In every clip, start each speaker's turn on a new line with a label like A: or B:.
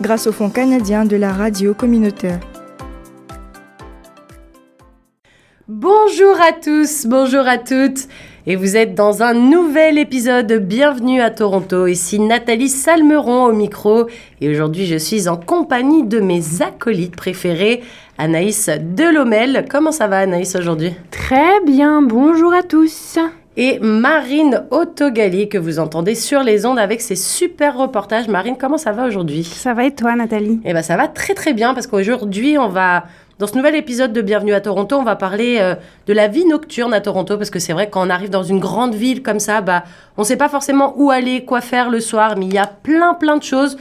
A: grâce au Fonds canadien de la radio communautaire.
B: Bonjour à tous, bonjour à toutes. Et vous êtes dans un nouvel épisode de Bienvenue à Toronto. Ici Nathalie Salmeron au micro. Et aujourd'hui, je suis en compagnie de mes acolytes préférés, Anaïs Delomel. Comment ça va, Anaïs, aujourd'hui?
C: Très bien, bonjour à tous
B: et Marine Autogali que vous entendez sur les ondes avec ses super reportages. Marine, comment ça va aujourd'hui?
C: Ça va et toi Nathalie?
B: Eh ben ça va très très bien parce qu'aujourd'hui on va dans ce nouvel épisode de Bienvenue à Toronto, on va parler euh, de la vie nocturne à Toronto parce que c'est vrai quand on arrive dans une grande ville comme ça, bah on sait pas forcément où aller, quoi faire le soir, mais il y a plein plein de choses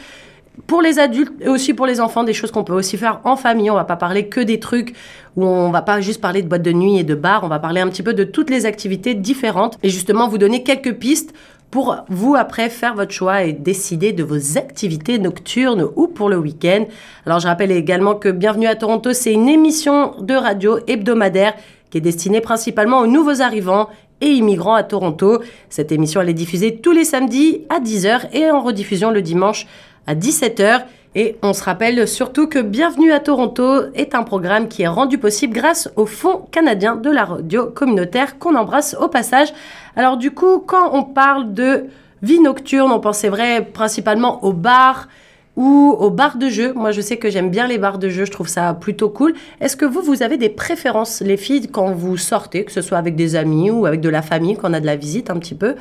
B: pour les adultes et aussi pour les enfants, des choses qu'on peut aussi faire en famille. On va pas parler que des trucs où on va pas juste parler de boîtes de nuit et de bars, on va parler un petit peu de toutes les activités différentes et justement vous donner quelques pistes pour vous après faire votre choix et décider de vos activités nocturnes ou pour le week-end. Alors je rappelle également que Bienvenue à Toronto, c'est une émission de radio hebdomadaire qui est destinée principalement aux nouveaux arrivants et immigrants à Toronto. Cette émission elle est diffusée tous les samedis à 10h et en rediffusion le dimanche à 17h. Et on se rappelle surtout que Bienvenue à Toronto est un programme qui est rendu possible grâce au Fonds canadien de la radio communautaire qu'on embrasse au passage. Alors du coup, quand on parle de vie nocturne, on pense c'est vrai principalement aux bars ou aux bars de jeux. Moi, je sais que j'aime bien les bars de jeux, je trouve ça plutôt cool. Est-ce que vous, vous avez des préférences, les filles, quand vous sortez, que ce soit avec des amis ou avec de la famille, quand on a de la visite un petit peu?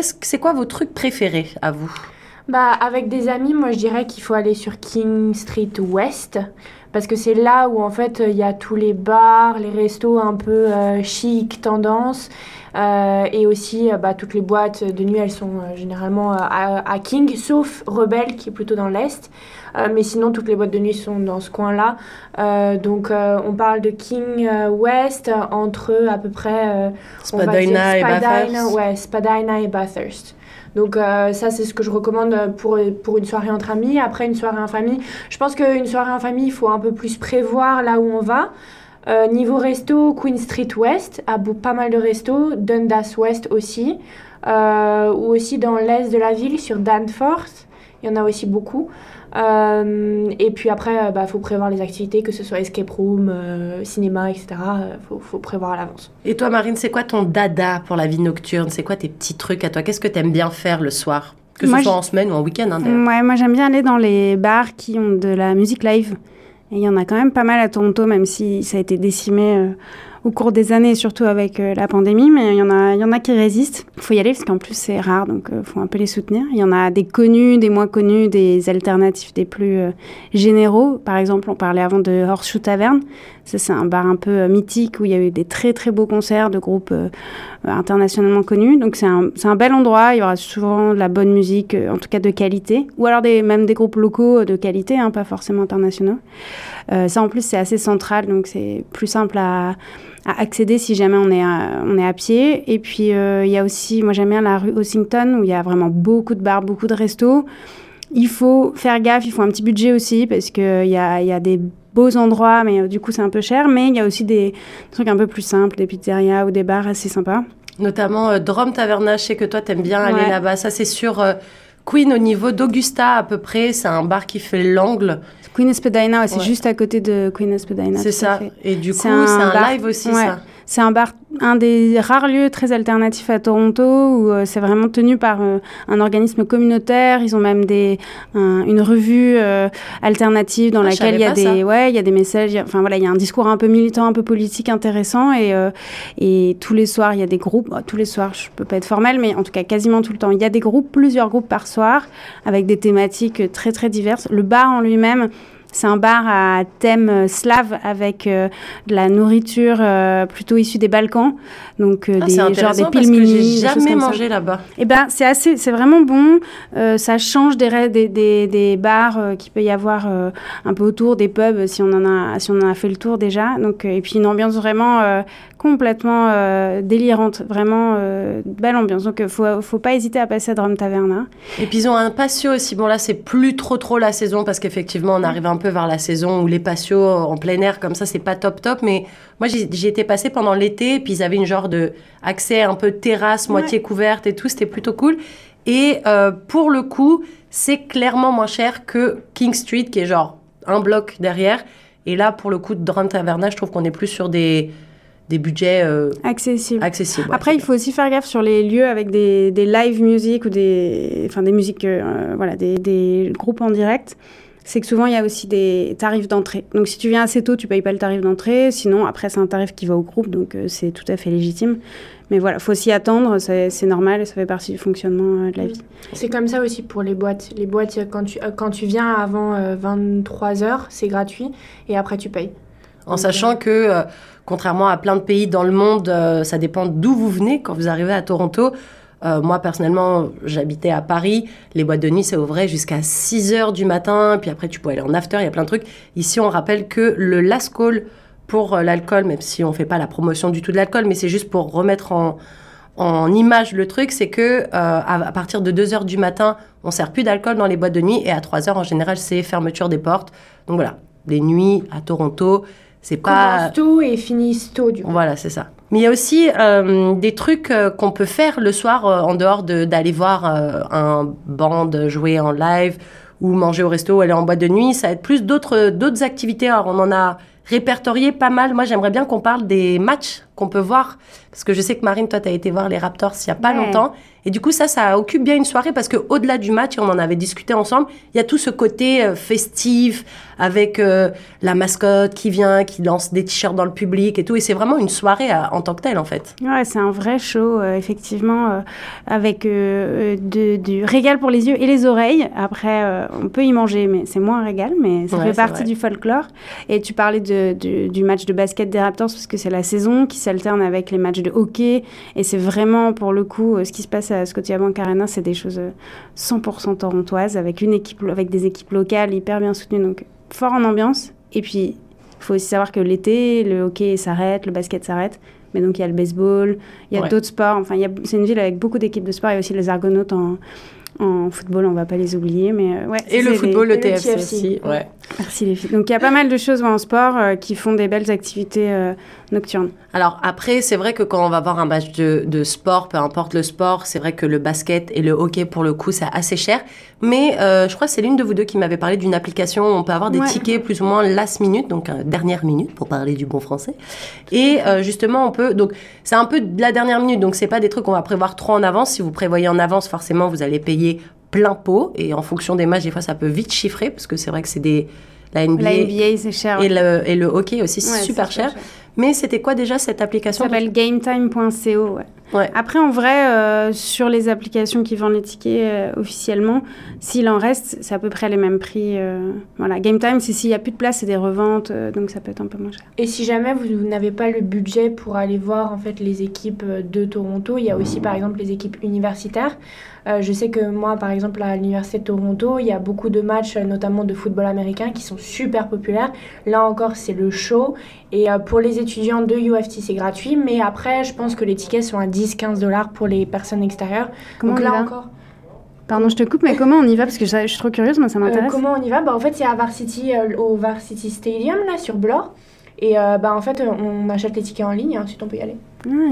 B: C'est quoi vos trucs préférés à vous?
C: Bah, avec des amis, moi je dirais qu'il faut aller sur King Street West parce que c'est là où en fait il y a tous les bars, les restos un peu euh, chic, tendance. Euh, et aussi, euh, bah, toutes les boîtes de nuit, elles sont généralement à, King, sauf Rebelle qui est plutôt dans l'est. mais sinon, toutes les boîtes de nuit sont dans ce coin-là. donc, on parle de King West entre à peu près.
B: Spadina, et Bathurst.
C: Ouais, Spadina et Bathurst. Donc euh, ça, c'est ce que je recommande pour, pour une soirée entre amis. Après, une soirée en famille, je pense qu'une soirée en famille, il faut un peu plus prévoir là où on va. Euh, niveau resto, Queen Street West, a pas mal de restos, Dundas West aussi, euh, ou aussi dans l'est de la ville, sur Danforth, il y en a aussi beaucoup. Euh, et puis après, il euh, bah, faut prévoir les activités, que ce soit escape room, euh, cinéma, etc. Il faut, prévoir à l'avance.
B: Et toi, Marine, c'est quoi ton dada pour la vie nocturne? C'est quoi tes petits trucs à toi? Qu'est-ce que tu aimes bien faire le soir? Que ce soit en semaine ou en week-end hein,
C: Ouais, moi j'aime bien aller dans les bars qui ont de la musique live. Et il y en a quand même pas mal à Toronto, même si ça a été décimé au cours des années, surtout avec euh, la pandémie, mais il y en a, y en a qui résistent. Il faut y aller parce qu'en plus c'est rare, donc il euh, faut un peu les soutenir. Il y en a des connus, des moins connus, des alternatifs, des plus euh, généraux. Par exemple, on parlait avant de Horseshoe Tavern. Ça, c'est un bar un peu mythique où il y a eu des très très beaux concerts de groupes internationalement connus. Donc c'est un, un, bel endroit. Il y aura souvent de la bonne musique, en tout cas de qualité, ou alors même des groupes locaux de qualité, hein, pas forcément internationaux. ça en plus c'est assez central, donc c'est plus simple à à accéder si jamais on est à, on est à pied. Et puis, euh, il y a aussi, moi j'aime bien la rue Ossington où il y a vraiment beaucoup de bars, beaucoup de restos. Il faut faire gaffe, il faut un petit budget aussi parce qu'il y a, y a des beaux endroits, mais euh, du coup c'est un peu cher. Mais il y a aussi des trucs un peu plus simples, des pizzerias ou des bars assez sympas.
B: Notamment euh, Drum Taverna, je sais que toi t'aimes bien aller là-bas. Ça c'est sur Queen au niveau d'Augusta à peu près. C'est un bar qui fait l'angle.
C: Queen Espadina, c'est juste à côté de Queen Espadina.
B: C'est ça. Et du coup, c'est un, live aussi, ça.
C: C'est un bar, un des rares lieux très alternatifs à Toronto où euh, c'est vraiment tenu par euh, un organisme communautaire. Ils ont même des, une revue euh, alternative dans ah, laquelle il y a des, ouais, il y a des messages. Enfin voilà, il y a un discours un peu militant, un peu politique intéressant et et tous les soirs il y a des groupes. tous les soirs, je peux pas être formelle, mais en tout cas quasiment tout le temps, il y a des groupes, plusieurs groupes par soir avec des thématiques très très diverses. Le bar en lui-même C'est un bar à thème slave avec euh, de la nourriture euh, plutôt issue des Balkans, donc euh,
B: Ah,
C: des genre des
B: que
C: pilmini,
B: j'ai jamais mangé là-bas.
C: Eh ben, c'est assez, c'est vraiment bon. Euh, ça change des, des, des, des bars euh, qu'il peut y avoir euh, un peu autour des pubs si on en a, si on en a fait le tour déjà. Donc, et puis une ambiance vraiment complètement délirante, vraiment belle ambiance. Donc, faut, faut pas hésiter à passer à Drum Taverna.
B: Et puis ils ont un patio aussi. Bon là c'est plus trop trop la saison parce qu'effectivement on arrive un peu vers la saison où les patios en plein air comme ça c'est pas top top. Mais moi j'y j'y étais passée pendant l'été puis ils avaient une genre de accès un peu terrasse moitié couverte et tout. C'était plutôt cool. Et euh, pour le coup c'est clairement moins cher que King Street qui est genre un bloc derrière. Et là pour le coup de Drum Taverna je trouve qu'on est plus sur des des budgets euh,
C: Accessible.
B: accessibles. ouais,
C: Après, il faut aussi faire gaffe sur les lieux avec des, des live music ou des, enfin, des musiques, euh, voilà, des, des groupes en direct. C'est que souvent, il y a aussi des tarifs d'entrée. Donc, si tu viens assez tôt, tu payes pas le tarif d'entrée. Sinon, après, c'est un tarif qui va au groupe, donc euh, c'est tout à fait légitime. Mais voilà, faut s'y attendre, c'est normal et ça fait partie du fonctionnement euh, de la vie.
D: C'est comme ça aussi pour les boîtes. Les boîtes, quand tu, euh, quand tu viens avant 23h, c'est gratuit et après tu payes.
B: En sachant que, euh, contrairement à plein de pays dans le monde, euh, ça dépend d'où vous venez quand vous arrivez à Toronto. Euh, moi, personnellement, j'habitais à Paris. Les boîtes de nuit, ça ouvrait jusqu'à 6 heures du matin. Puis après, tu peux aller en after, il y a plein de trucs. Ici, on rappelle que le last call pour euh, l'alcool, même si on ne fait pas la promotion du tout de l'alcool, mais c'est juste pour remettre en, en image le truc, c'est que euh, à, partir de 2 heures du matin, on sert plus d'alcool dans les boîtes de nuit. Et à 3 heures, en général, c'est fermeture des portes. Donc voilà, les nuits à Toronto, c'est pas...
D: Commence tôt et finissent tôt du coup.
B: Voilà, c'est ça. Mais il y a aussi euh, des trucs euh, qu'on peut faire le soir euh, en dehors de- d'aller voir euh, un band jouer en live ou manger au resto ou aller en boîte de nuit. Ça va être plus d'autres activités. Alors, on en a répertorié pas mal. Moi, j'aimerais bien qu'on parle des matchs qu'on peut voir. Parce que je sais que Marine, toi, tu as été voir les Raptors il y a pas
C: Ouais.
B: longtemps. Et du coup, ça, ça occupe bien une soirée parce que au-delà du match, on en avait discuté ensemble, il y a tout ce côté euh, festif avec euh, la mascotte qui vient, qui lance des t-shirts dans le public et tout. Et c'est vraiment une soirée à- en tant que telle, en fait.
C: Ouais, c'est un vrai show, euh, effectivement, euh, avec euh, euh, de- du régal pour les yeux et les oreilles. Après, euh, on peut y manger, mais c'est moins un régal, mais ça
B: Ouais,
C: fait partie
B: vrai.
C: du folklore. Et tu parlais de, du, du match de basket des Raptors, parce que c'est la saison qui s'alterne avec les matchs de hockey. Et c'est vraiment, pour le coup, euh, ce qui se passe à Scotiabank Arena, c'est des choses euh, 100% torontoises, avec, une équipe, avec des équipes locales hyper bien soutenues, donc fort en ambiance. Et puis, il faut aussi savoir que l'été, le hockey s'arrête, le basket s'arrête. Mais donc, il y a le baseball, il y a
B: Ouais.
C: d'autres sports. Enfin, c'est une ville avec beaucoup d'équipes de sport. Il y a aussi les Argonautes en, en football, on va pas les oublier. Mais euh, ouais,
B: Et le football, le
D: le
B: TFC,
D: TFC.
B: aussi. Ouais.
C: Merci les filles. Donc, il y a pas mal de choses ouais, en sport euh, qui font des belles activités euh, nocturnes.
B: Alors après, c'est vrai que quand on va voir un match de, de sport, peu importe le sport, c'est vrai que le basket et le hockey, pour le coup, c'est assez cher. Mais euh, je crois que c'est l'une de vous deux qui m'avait parlé d'une application où on peut avoir des
C: Ouais.
B: tickets plus ou moins last minute, donc euh, dernière minute, pour parler du bon français. Et euh, justement, on peut... Donc, c'est un peu de la dernière minute, donc c'est pas des trucs qu'on va prévoir trop en avance. Si vous prévoyez en avance, forcément, vous allez payer plein pot. Et en fonction des matchs, des fois, ça peut vite chiffrer, parce que c'est vrai que c'est des... La NBA,
C: La NBA, c'est cher.
B: et, le, et le hockey aussi,
C: Ouais,
B: c'est super cher. Mais c'était quoi déjà cette
C: Ça
B: application
C: s'appelle gametime.co. Ouais.
B: Ouais.
C: Après, en vrai, euh, sur les applications qui vendent les tickets euh, officiellement, s'il en reste, c'est à peu près les mêmes prix. euh, voilà, Game Time, c'est s'il n'y a plus de place, c'est des reventes, euh, donc ça peut être un peu moins cher.
D: Et si jamais vous, vous n'avez pas le budget pour aller voir en fait les équipes de Toronto, il y a aussi par exemple les équipes universitaires. Euh, je sais que moi par exemple à l'université de Toronto, il y a beaucoup de matchs notamment de football américain qui sont super populaires. Là encore, c'est le show et euh, pour les étudiants de UFT, c'est gratuit, mais après je pense que les tickets sont à 10-15 dollars pour les personnes extérieures.
C: Comment
D: Donc là encore
C: Pardon, je te coupe, mais comment on y va? Parce que je, je suis trop curieuse, moi ça
D: Euh,
C: m'intéresse.
D: comment on y va? Bah, En fait, c'est à Varsity, euh, au Varsity Stadium, là, sur Bloor. Et euh, bah, en fait, on achète les tickets en ligne et ensuite on peut y aller.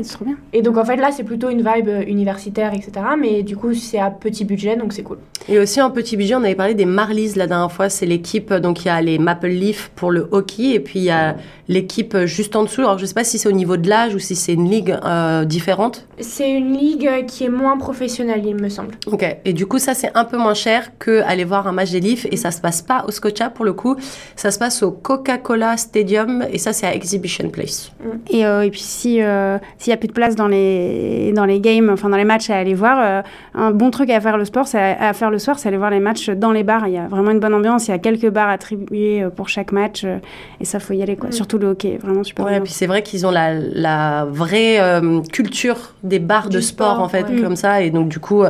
C: C'est trop bien.
D: Et donc, en fait, là, c'est plutôt une vibe euh, universitaire, etc. Mais du coup, c'est à petit budget, donc c'est cool.
B: Et aussi un petit budget, on avait parlé des Marlies la dernière fois, c'est l'équipe, donc il y a les Maple Leaf pour le hockey, et puis il y a l'équipe juste en dessous, alors je sais pas si c'est au niveau de l'âge ou si c'est une ligue euh, différente.
D: C'est une ligue euh, qui est moins professionnelle, il me semble.
B: Ok, et du coup ça c'est un peu moins cher que aller voir un match des Leafs, et ça se passe pas au Scotia pour le coup, ça se passe au Coca-Cola Stadium, et ça c'est à Exhibition Place.
C: Et, euh, et puis si, euh, s'il y a plus de place dans les dans les games, enfin dans les matchs à aller voir, un bon truc à faire le sport, c'est à, faire le soir, c'est aller voir les matchs dans les bars. Il y a vraiment une bonne ambiance. Il y a quelques bars attribués pour chaque match, et ça faut y aller quoi. Mm. Surtout le hockey, vraiment super.
B: Ouais, et puis c'est vrai qu'ils ont la, la vraie culture des bars de sport, en fait, comme ça, et donc du coup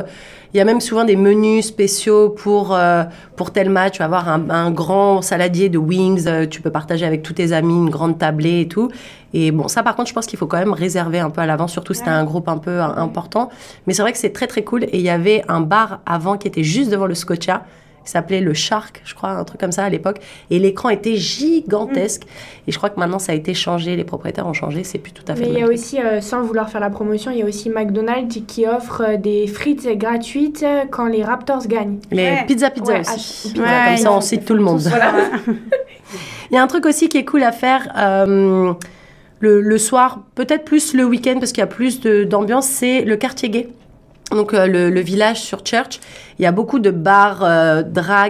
B: il y a même souvent des menus spéciaux pour, euh, pour tel match. Tu vas avoir un, grand saladier de wings, euh, tu peux partager avec tous tes amis une grande tablée et tout. Et bon, ça par contre, je pense qu'il faut quand même réserver un peu à l'avance, surtout si tu un groupe un peu important. Mais c'est vrai que c'est très très cool. Et il y avait un bar avant qui était juste devant le Scotia qui s'appelait le Shark, je crois, un truc comme ça à l'époque. Et l'écran était gigantesque. Mm. Et je crois que maintenant, ça a été changé, les propriétaires ont changé, c'est plus tout à fait.
D: Mais il y a aussi, euh, sans vouloir faire la promotion, il y a aussi McDonald's qui offre euh, des frites gratuites quand les Raptors gagnent.
B: Les pizza pizza aussi. comme ça, on cite tout le monde. il y a un truc aussi qui est cool à faire. Euh, le, le, soir, peut-être plus le week-end parce qu'il y a plus d'ambiance, c'est le quartier gay donc euh, le, village sur Church, il y a beaucoup de bars euh,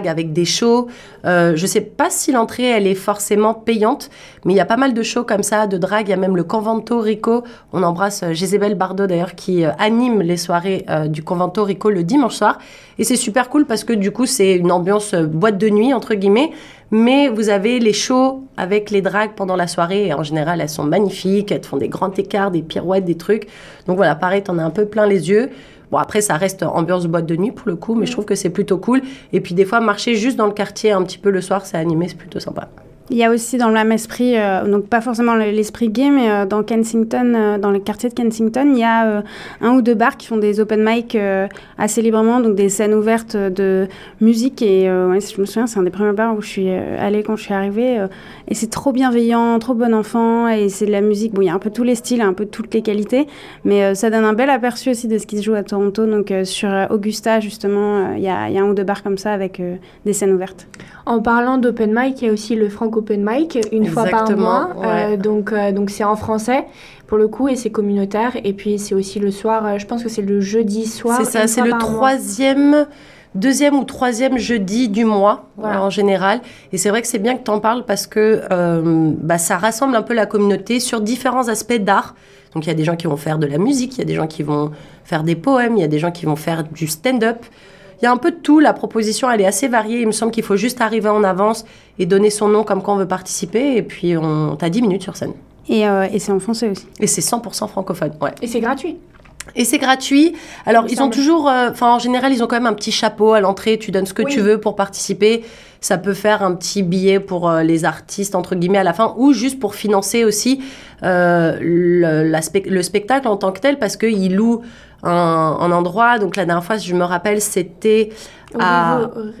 B: avec des shows. Euh, je sais pas si l'entrée elle est forcément payante, mais il y a pas mal de shows comme ça de drag. Il y a même le Convento Rico. On embrasse euh, Jésébel Bardot d'ailleurs qui anime les soirées du Convento Rico le dimanche soir. Et c'est super cool parce que du coup c'est une ambiance boîte de nuit entre guillemets. Mais vous avez les shows avec les drags pendant la soirée et en général elles sont magnifiques, elles font des grands écarts, des pirouettes, des trucs. Donc voilà, pareil, t'en as un peu plein les yeux. Bon, après, ça reste ambiance boîte de nuit pour le coup, mais je trouve que c'est plutôt cool. Et puis, des fois, marcher juste dans le quartier un petit peu le soir, c'est animé, c'est plutôt sympa.
C: Il y a aussi dans le même esprit, euh, donc pas forcément l'esprit gay, mais euh, dans Kensington, euh, dans le quartier de Kensington, il y a un ou deux bars qui font des open mic assez librement, donc des scènes ouvertes de musique. Et je me souviens, c'est un des premiers bars où je suis allée quand je suis arrivée. et c'est trop bienveillant, trop bon enfant, et c'est de la musique. Bon, il y a un peu tous les styles, un peu toutes les qualités, mais ça donne un bel aperçu aussi de ce qui se joue à Toronto. Donc sur Augusta, justement, il y, a, y, a un ou deux bars comme ça avec des scènes ouvertes.
D: En parlant d'open mic, il y a aussi le Franco Open Mic une fois par mois. Euh, donc euh, donc c'est en français pour le coup et c'est communautaire. Et puis c'est aussi le soir. Euh, je pense que c'est le jeudi soir.
B: C'est ça. C'est le troisième. Deuxième ou troisième jeudi du mois en général. Et c'est vrai que c'est bien que tu en parles parce que bah, ça rassemble un peu la communauté sur différents aspects d'art. Donc il y a des gens qui vont faire de la musique, il y a des gens qui vont faire des poèmes, il y a des gens qui vont faire du stand-up. Il y a un peu de tout. La proposition, elle est assez variée. Il me semble qu'il faut juste arriver en avance et donner son nom comme quand on veut participer. Et puis, on as 10 minutes sur scène.
C: Et, euh, et c'est en français aussi.
B: Et c'est 100% francophone, ouais.
D: Et c'est gratuit.
B: Et c'est gratuit. Alors, ils ont toujours, euh, enfin, en général, ils ont quand même un petit chapeau à l'entrée. Tu donnes ce que tu veux pour participer. Ça peut faire un petit billet pour euh, les artistes, entre guillemets, à la fin, ou juste pour financer aussi le, le, spectacle en tant que tel, parce qu'ils louent un, endroit. Donc la dernière fois, je me rappelle, c'était à...
D: Euh,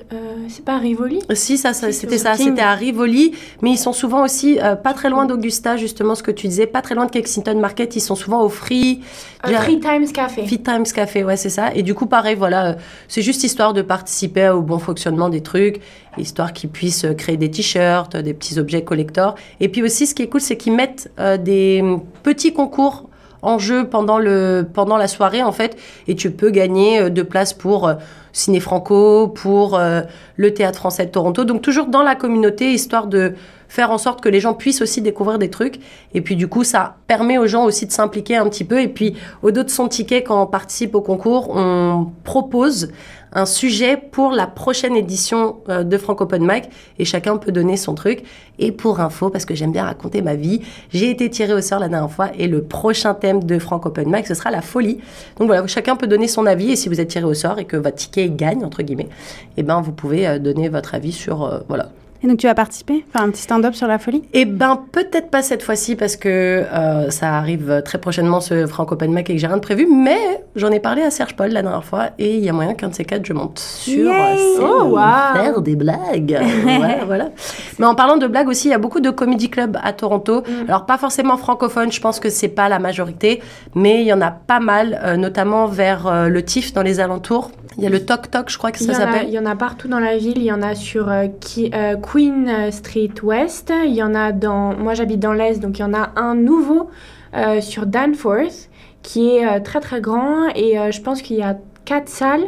D: c'est pas à Rivoli?
B: Si, ça, c'était ça, c'était à Rivoli. Mais ils sont souvent aussi euh, pas très loin d'Augusta, justement, ce que tu disais, pas très loin de Kensington Market. Ils sont souvent au Free...
D: free Times Café.
B: Free Times Café, ouais, c'est ça. Et du coup, pareil, voilà, euh, c'est juste histoire de participer au bon fonctionnement des trucs, histoire qu'ils puissent créer des t-shirts, des petits objets collector. Et puis aussi, ce qui est cool, c'est qu'ils mettent des petits concours en jeu pendant, le, pendant la soirée, en fait, et tu peux gagner euh, de places pour euh, Ciné Franco, pour euh, le Théâtre français de Toronto. Donc, toujours dans la communauté, histoire de faire en sorte que les gens puissent aussi découvrir des trucs. Et puis, du coup, ça permet aux gens aussi de s'impliquer un petit peu. Et puis, au-delà de son ticket, quand on participe au concours, on propose un sujet pour la prochaine édition euh, de Franco Open Mic et chacun peut donner son truc. Et pour info, parce que j'aime bien raconter ma vie, j'ai été tirée au sort la dernière fois et le prochain thème de Franco Open Mic, ce sera la folie. Donc voilà, chacun peut donner son avis et si vous êtes tiré au sort et que votre ticket gagne, entre guillemets, eh ben vous pouvez euh, donner votre avis sur, euh, voilà,
C: et donc tu vas participer Faire un petit stand-up sur la folie?
B: Eh ben peut-être pas cette fois-ci parce que euh, ça arrive très prochainement ce Franco Mic et que j'ai rien de prévu, mais j'en ai parlé à Serge Paul la dernière fois et il y a moyen qu'un de ces quatre je monte sur scène oh, faire des blagues. voilà. Mais en parlant de blagues aussi, il y a beaucoup de comedy clubs à Toronto. Mm. Alors pas forcément francophone, je pense que c'est pas la majorité, mais il y en a pas mal, euh, notamment vers euh, le TIFF dans les alentours. Il y a le Tok Tok, je crois que ça s'appelle.
D: Il y en a partout dans la ville. Il y en a sur qui, Queen Street West. Il y en a dans. Moi, j'habite dans l'Est, donc il y en a un nouveau euh, sur Danforth qui est euh, très très grand et euh, je pense qu'il y a quatre salles.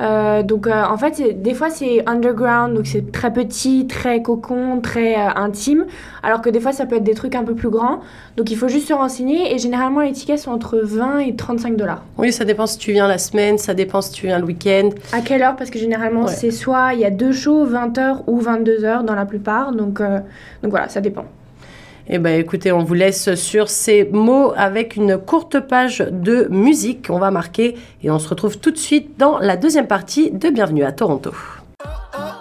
D: Euh, donc euh, en fait, des fois c'est underground, donc c'est très petit, très cocon, très euh, intime, alors que des fois ça peut être des trucs un peu plus grands. Donc il faut juste se renseigner et généralement les tickets sont entre 20 et 35 dollars.
B: Oui, ça dépend si tu viens la semaine, ça dépend si tu viens le week-end.
D: À quelle heure? Parce que généralement
B: Ouais.
D: c'est soit il y a deux shows, 20h ou 22h dans la plupart, donc, donc voilà, ça dépend.
B: Eh ben, écoutez, on vous laisse sur ces mots avec une courte page de musique qu'on va marquer et on se retrouve tout de suite dans la deuxième partie de Bienvenue à Toronto.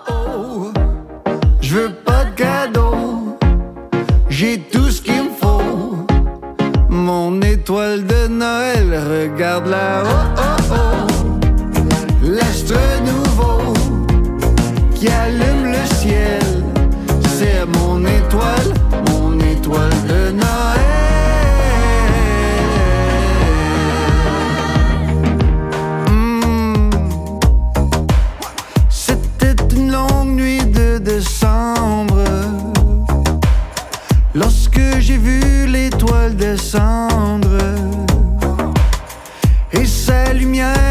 E: Oh, je veux pas de cadeau, j'ai tout ce qu'il me faut. Mon étoile de Noël, regarde là, oh oh oh. L'astre nouveau qui allume le ciel, descendre Et sa lumière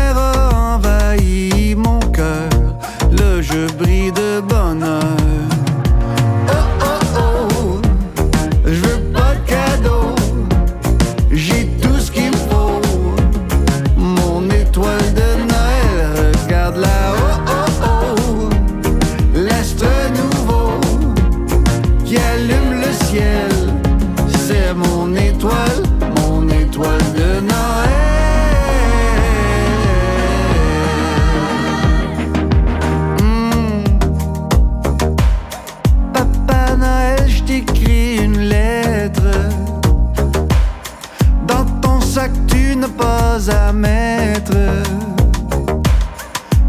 E: à mettre.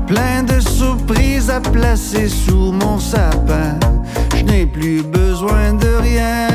E: Plein de surprises à placer sous mon sapin. Je n'ai plus besoin de rien.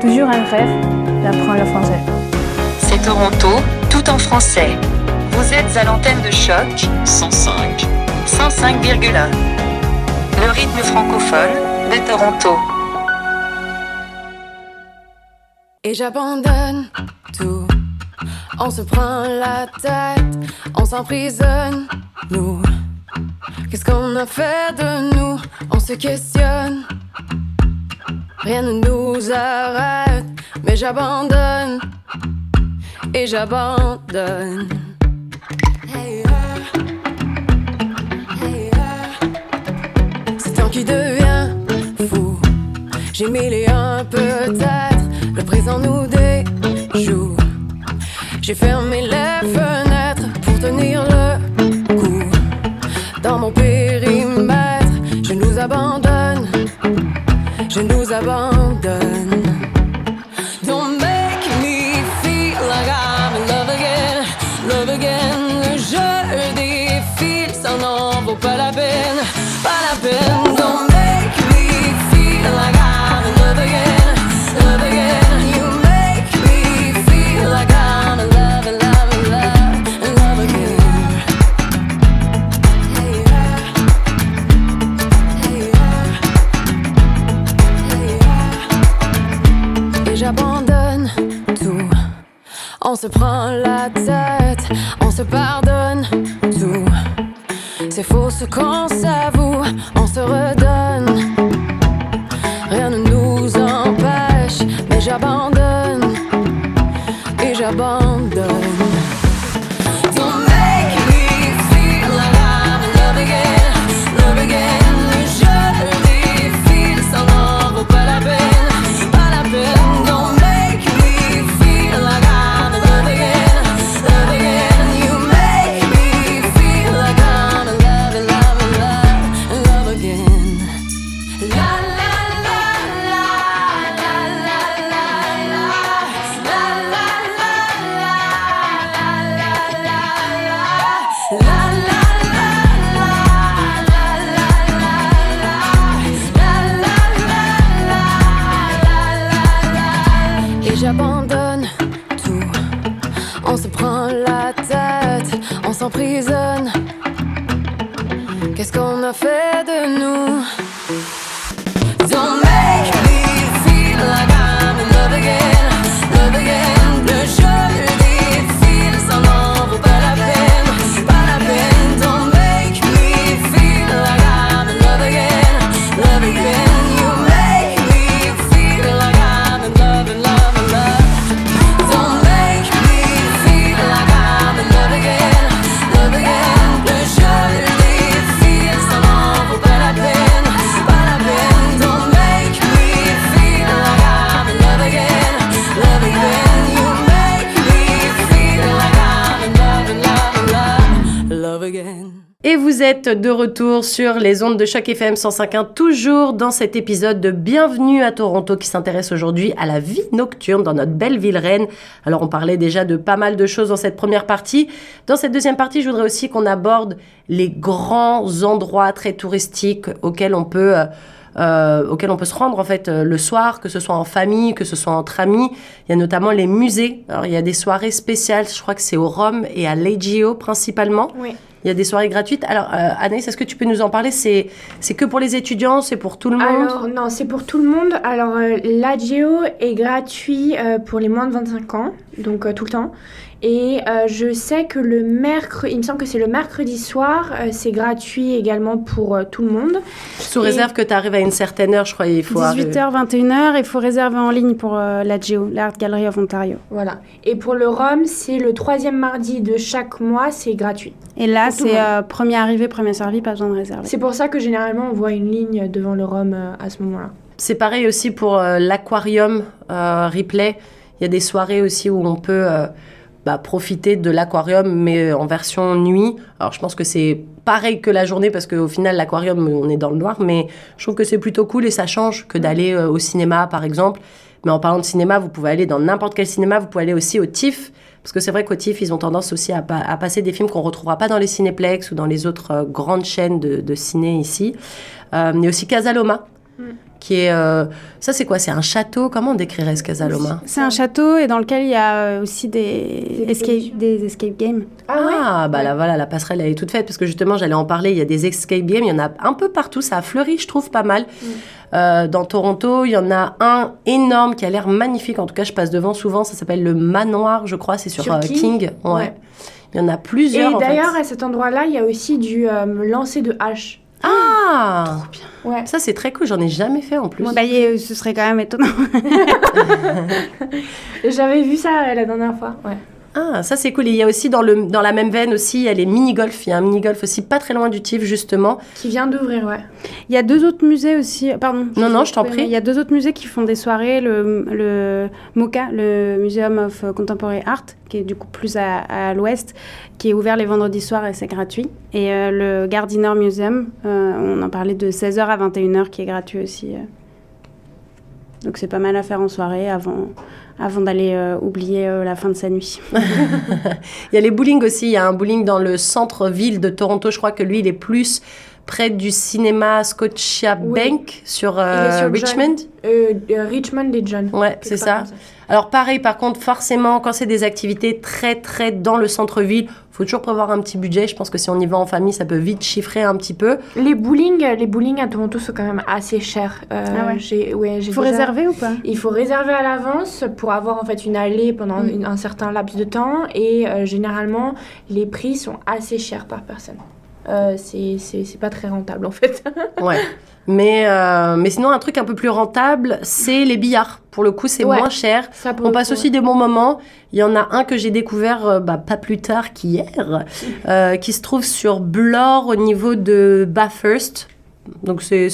F: Toujours un rêve d'apprendre le français.
G: C'est Toronto, tout en français. Vous êtes à l'antenne de choc 105. 105,1. Le rythme francophone de Toronto.
H: Et j'abandonne tout. On se prend la tête, on s'emprisonne, nous. Qu'est-ce qu'on a fait de nous? On se questionne. Rien ne nous arrête, mais j'abandonne. Et j'abandonne. Uh. Uh. C'est toi qui deviens fou. J'ai et un peut-être. Le présent nous déjoue. J'ai fermé les fenêtres Je se prend de
B: retour sur les ondes de Choc FM 105.1, toujours dans cet épisode de Bienvenue à Toronto qui s'intéresse aujourd'hui à la vie nocturne dans notre belle ville reine. Alors on parlait déjà de pas mal de choses dans cette première partie. Dans cette deuxième partie, je voudrais aussi qu'on aborde les grands endroits très touristiques auxquels on peut... euh, euh, auxquels on peut se rendre en fait euh, le soir, que ce soit en famille, que ce soit entre amis. Il y a notamment les musées. Alors il y a des soirées spéciales, je crois que c'est au Rome et à l'Egio principalement.
D: Oui.
B: Il y a des soirées gratuites. Alors, euh, Anaïs, est-ce que tu peux nous en parler? C'est c'est que pour les étudiants C'est pour tout le monde?
D: Alors, non, c'est pour tout le monde. Alors, euh, l'AGO est gratuit euh, pour les moins de 25 ans, donc euh, tout le temps. Et euh, je sais que le mercredi, il me semble que c'est le mercredi soir, euh, c'est gratuit également pour euh, tout le monde.
B: Sous
D: Et-
B: réserve que tu arrives à une certaine heure, je crois. Il faut arriver.
C: 18h, 21h, il faut réserver en ligne pour euh, la GEO, l'Art Gallery of Ontario.
D: Voilà. Et pour le Rhum, c'est le troisième mardi de chaque mois, c'est gratuit.
C: Et là, c'est euh, premier arrivé, premier servi, pas besoin de réserver.
D: C'est pour ça que généralement on voit une ligne devant le Rhum euh, à ce moment-là.
B: C'est pareil aussi pour euh, l'aquarium euh, replay. Il y a des soirées aussi où on peut euh, bah, profiter de l'aquarium, mais en version nuit. Alors je pense que c'est pareil que la journée parce qu'au final, l'aquarium, on est dans le noir, mais je trouve que c'est plutôt cool et ça change que d'aller euh, au cinéma, par exemple. Mais en parlant de cinéma, vous pouvez aller dans n'importe quel cinéma, vous pouvez aller aussi au TIFF. Parce que c'est vrai qu'au TIFF, ils ont tendance aussi à, pa- à passer des films qu'on retrouvera pas dans les cinéplex ou dans les autres euh, grandes chaînes de, ciné ici. Euh, a aussi Casaloma, qui est... euh, ça, c'est quoi? C'est un château? Comment on décrirait ce Casaloma
C: C'est un château et dans lequel il y a euh, aussi des, escape, des escape games.
B: Ah, bah là, voilà, la passerelle, elle est toute faite. Parce que justement, j'allais en parler. Il y a des escape games. Il y en a un peu partout. Ça a fleuri, je trouve, pas mal. Euh, dans Toronto, il y en a un énorme qui a l'air magnifique. En tout cas, je passe devant souvent. Ça s'appelle le Manoir, je crois. C'est sur,
D: Sur King?
B: King. Ouais.
D: Ouais.
B: Il y en a
D: Et
B: plusieurs. fait.
D: d'ailleurs, à cet endroit-là, il y a aussi du euh, lancer de hache.
B: Ah
D: Ouais.
B: Ça, c'est très cool. J'en ai jamais fait en plus.
C: Bon, bah, y ce serait quand même étonnant.
D: J'avais vu ça euh, la dernière fois. Ouais.
B: Ah, ça c'est cool. Et il y a aussi dans, le, dans la même veine aussi, il y a les mini-golf. Il y a un mini-golf aussi pas très loin du TIFF, justement.
D: Qui vient d'ouvrir, ouais.
C: Il y a deux autres musées aussi. Pardon.
B: Non, non, je t'en prie.
C: Il y a deux autres musées qui font des soirées. Le, le MoCA, le Museum of Contemporary Art, qui est du coup plus à, à l'ouest, qui est ouvert les vendredis soirs et c'est gratuit. Et euh, le Gardiner Museum, euh, on en parlait de 16h à 21h, qui est gratuit aussi. euh. Donc c'est pas mal à faire en soirée avant, avant d'aller euh, oublier euh, la fin de sa nuit.
B: Il y a les bowling aussi. Il y a un bowling dans le centre-ville de Toronto. Je crois que lui, il est plus près du cinéma Scotiabank sur, euh,
D: sur
B: Richmond.
D: Euh, euh, Richmond et John.
B: Ouais, c'est ça. Alors pareil, par contre, forcément, quand c'est des activités très très dans le centre-ville, faut toujours prévoir un petit budget. Je pense que si on y va en famille, ça peut vite chiffrer un petit peu.
D: Les bowling, les bowling à Toronto sont quand même assez chers. Euh,
C: Ah ouais.
D: j'ai, ouais,
C: faut
D: déjà-
C: réserver ou pas?
D: Il faut réserver à l'avance pour avoir en fait une allée pendant
C: Mm.
D: une- un certain laps de temps et euh, généralement les prix sont assez chers par personne. Euh, c'est, pas très rentable en fait.
B: Ouais. Mais, euh, mais sinon, un truc un peu plus rentable, c'est les billards. Pour le coup, c'est
D: Ouais.
B: moins cher. On passe
D: coup,
B: aussi des bons moments. Il y en a un que j'ai découvert euh, bah, pas plus tard qu'hier, euh, qui se trouve sur Blore au niveau de Bathurst. Donc c'est,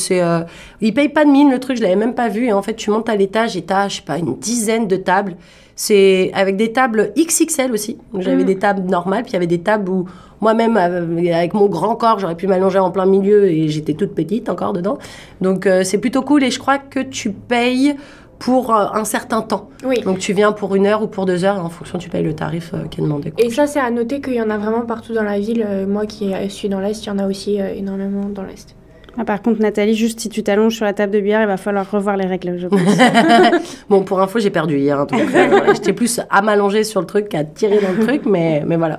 B: ils payent pas de mine le truc, je l'avais même pas vu. Et en fait, tu montes à l'étage et t'as, je sais pas, une dizaine de tables. C'est avec des tables XXL aussi. J'avais
D: Mm.
B: des tables normales, puis il y avait des tables où moi-même, euh, avec mon grand corps, j'aurais pu m'allonger en plein milieu et j'étais toute petite encore dedans. Donc euh, c'est plutôt cool et je crois que tu payes pour euh, un certain temps.
D: Oui.
B: Donc tu viens pour une heure ou pour deux heures et en fonction tu payes le tarif euh, qui est demandé. quoi.
D: Et ça, c'est à noter qu'il y en a vraiment partout dans la ville. Moi qui suis dans l'Est, il y en a aussi euh, énormément dans l'Est.
C: Ah, Par contre, Nathalie, juste si tu t'allonges sur la table de bière, il va falloir revoir les règles, je pense.
B: bon, pour info, j'ai perdu hier. hein, euh, J'étais plus à m'allonger sur le truc qu'à tirer dans le truc, mais, mais voilà.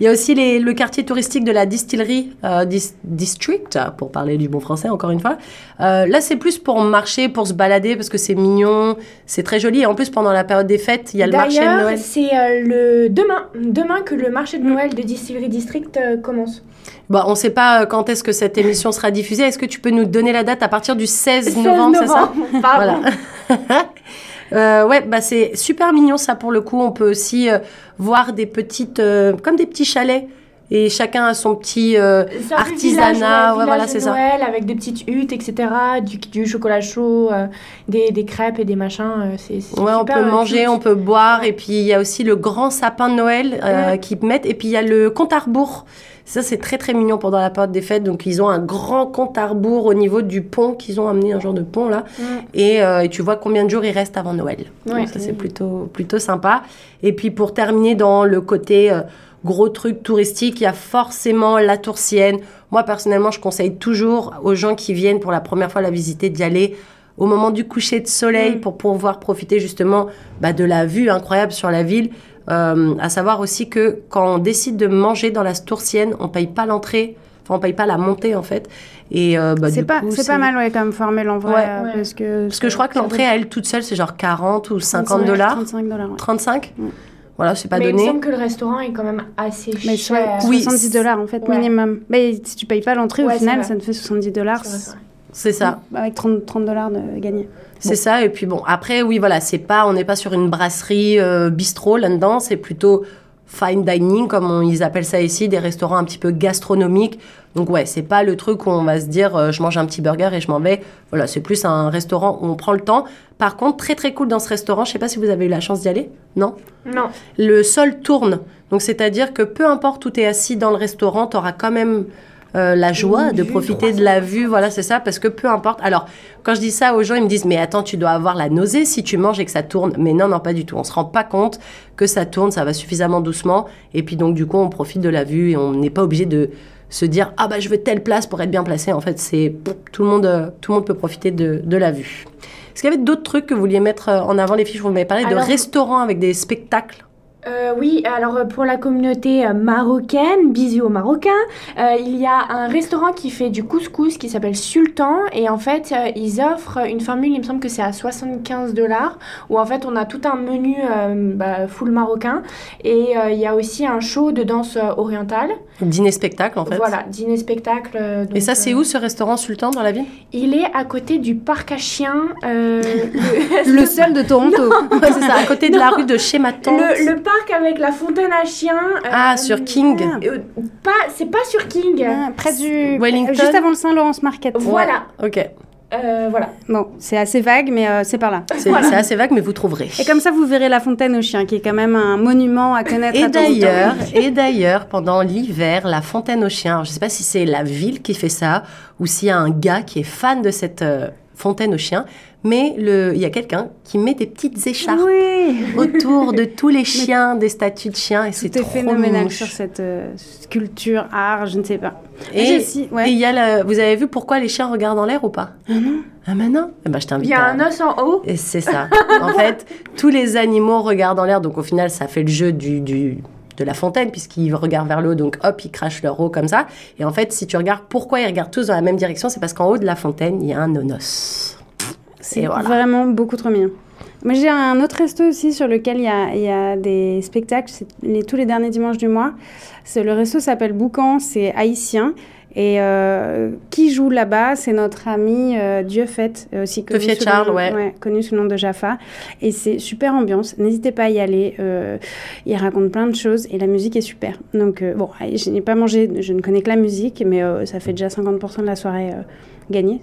B: Il y a aussi les- le quartier touristique de la distillerie euh, dis- District, pour parler du bon français, encore une fois. Euh, là, c'est plus pour marcher, pour se balader, parce que c'est mignon, c'est très joli. Et en plus, pendant la période des fêtes, il y a le marché de
D: D'ailleurs,
B: Noël.
D: c'est euh, le demain, demain que le marché de Noël de Distillery District euh, commence.
B: Bon, on ne sait pas euh, quand est-ce que cette émission sera diffusée. Est-ce que tu peux nous donner la date à partir du 16,
D: 16
B: novembre, c'est ça
D: Pardon.
B: Voilà. Euh, ouais, bah c'est super mignon ça pour le coup. On peut aussi euh, voir des petites, euh, comme des petits chalets. Et chacun a son petit artisanat.
D: village,
B: ouais, voilà, c'est ça.
D: Noël avec des petites huttes, etc. Du, du chocolat chaud, des, des crêpes et des machins. c'est,
B: Ouais, on peut manger, on peut boire. Et puis il y a aussi le grand sapin de Noël
D: Ouais.
B: qu'ils mettent. Et puis il y a le compte à rebours. Ça, c'est très très mignon pendant la période des fêtes. Donc ils ont un grand compte à rebours au niveau du pont qu'ils ont amené, un genre de pont là.
D: Mm.
B: Et, euh, et tu vois combien de jours il reste avant Noël.
D: Ouais.
B: Donc ça, c'est plutôt, plutôt sympa. Et puis pour terminer dans le côté euh, gros truc touristique, il y a forcément la Tourcienne. Moi, personnellement, je conseille toujours aux gens qui viennent pour la première fois la visiter d'y aller au moment du coucher de soleil
D: Mm.
B: pour pouvoir profiter justement bah, de la vue incroyable sur la ville. Euh, à savoir aussi que quand on décide de manger dans la Tourcienne, on paye pas l'entrée, enfin on paye pas la montée en fait. Et euh, bah,
C: c'est pas, c'est pas mal, ouais, comme formule en vrai.
B: Ouais.
C: euh,
D: Ouais.
C: Parce que,
B: Parce que je crois que l'entrée à elle toute seule c'est genre 40 ou 50 dollars.
C: 35 dollars, ouais.
B: 35
C: Mm.
B: Voilà, c'est pas
D: Mais il me
B: donné.
D: semble que le restaurant est quand même assez
C: Mais
D: cher.
C: soit-
B: Oui,
C: 70 dollars en fait,
D: Ouais.
C: minimum. Mais si tu payes pas l'entrée,
D: Ouais,
C: au final, ça te fait 70 dollars.
D: C'est
B: ça.
C: Avec 30, 30 dollars de gagné.
B: C'est ça. Et puis bon, après, oui, voilà, c'est pas, on n'est pas sur une brasserie euh, bistrot là-dedans. C'est plutôt fine dining, comme on- ils appellent ça ici, des restaurants un petit peu gastronomiques. Donc ouais, c'est pas le truc où on va se dire, euh, je mange un petit burger et je m'en vais. Voilà, c'est plus un restaurant où on prend le temps. Par contre, très très cool dans ce restaurant. Je sais pas si vous avez eu la chance d'y aller. Non?
D: Non.
B: Le sol tourne. Donc c'est-à-dire que peu importe où tu es assis dans le restaurant, tu auras quand même euh, la joie de profiter de la vue. Voilà, c'est ça. Parce que peu importe. Alors, quand je dis ça aux gens, ils me disent, mais attends, tu dois avoir la nausée si tu manges et que ça tourne. Mais non, non, pas du tout. On se rend pas compte que ça tourne, ça va suffisamment doucement. Et puis donc, du coup, on profite de la vue et on n'est pas obligé de se dire, ah bah je veux telle place pour être bien placé. En fait, c'est tout le monde, euh, tout le monde peut profiter de, de la vue. Est-ce qu'il y avait d'autres trucs que vous vouliez mettre euh, en avant, les filles? Vous m'avez parlé de restaurants avec des spectacles.
D: Euh, oui, alors euh, pour la communauté euh, marocaine, bisous aux Marocains, euh, il y a un restaurant qui fait du couscous qui s'appelle Sultan et en fait euh, ils offrent une formule, il me semble que c'est à 75 dollars où en fait on a tout un menu bah, full marocain et il y a aussi un show de danse orientale.
B: Dîner-spectacle, en fait.
D: Voilà, dîner spectacle.
B: Et ça, c'est où ce restaurant Sultan dans la ville?
D: Il est à côté du parc à chiens. le-
C: Le seul de Toronto.
B: Ouais, c'est ça, à côté de la rue de chez ma tante.
D: Le, le parc avec la fontaine à chiens.
B: Ah,
D: euh,
B: sur King.
D: euh, pas, c'est pas sur King.
C: Ah, près du.
B: Wellington.
C: Juste avant le Saint-Laurence Market.
D: Voilà.
B: Ok.
D: Euh, voilà.
C: Bon, c'est assez vague, mais euh, c'est par là.
B: C'est assez vague, mais vous trouverez.
C: Et comme ça, vous verrez la fontaine aux chiens, qui est quand même un monument à connaître
B: Et d'ailleurs, et d'ailleurs, pendant l'hiver, la fontaine aux chiens, alors, je ne sais pas si c'est la ville qui fait ça ou s'il y a un gars qui est fan de cette euh, fontaine aux chiens, mais le- il y a quelqu'un qui met des petites écharpes
C: Oui.
B: autour de tous les chiens, des statues de chiens, et c'est trop
C: phénoménal
B: mouche.
C: sur cette euh, sculpture, art, je ne sais pas.
B: Et,
C: ouais.
B: il y a la- vous avez vu pourquoi les chiens regardent en l'air ou pas?
C: Ah non
B: Ah mais non Eh ben, je
D: Il
B: t'invite
D: y a
B: à-
D: un os en haut.
B: Et c'est ça. en fait, tous les animaux regardent en l'air, donc au final, ça fait le jeu du, du- de la fontaine, puisqu'ils regardent vers le haut, donc hop, ils crachent leur eau comme ça. Et en fait, si tu regardes pourquoi ils regardent tous dans la même direction, c'est parce qu'en haut de la fontaine, il y a un nonos.
C: C'est
B: voilà.
C: vraiment beaucoup trop mignon. Moi, j'ai un autre resto aussi sur lequel il y a, il y a des spectacles c'est les, tous les derniers dimanches du mois. Le resto s'appelle Boucan, c'est haïtien. Et euh, qui joue là-bas, c'est notre ami euh, Dieu Fait, euh, aussi connu sous le
B: Charles,
C: nom-
B: ouais.
C: connu sous le nom de Jaffa. Et c'est super ambiance. N'hésitez pas à y aller. euh, il raconte plein de choses et la musique est super. Donc bon, je n'ai pas mangé, je ne connais que la musique, mais ça fait déjà 50% de la soirée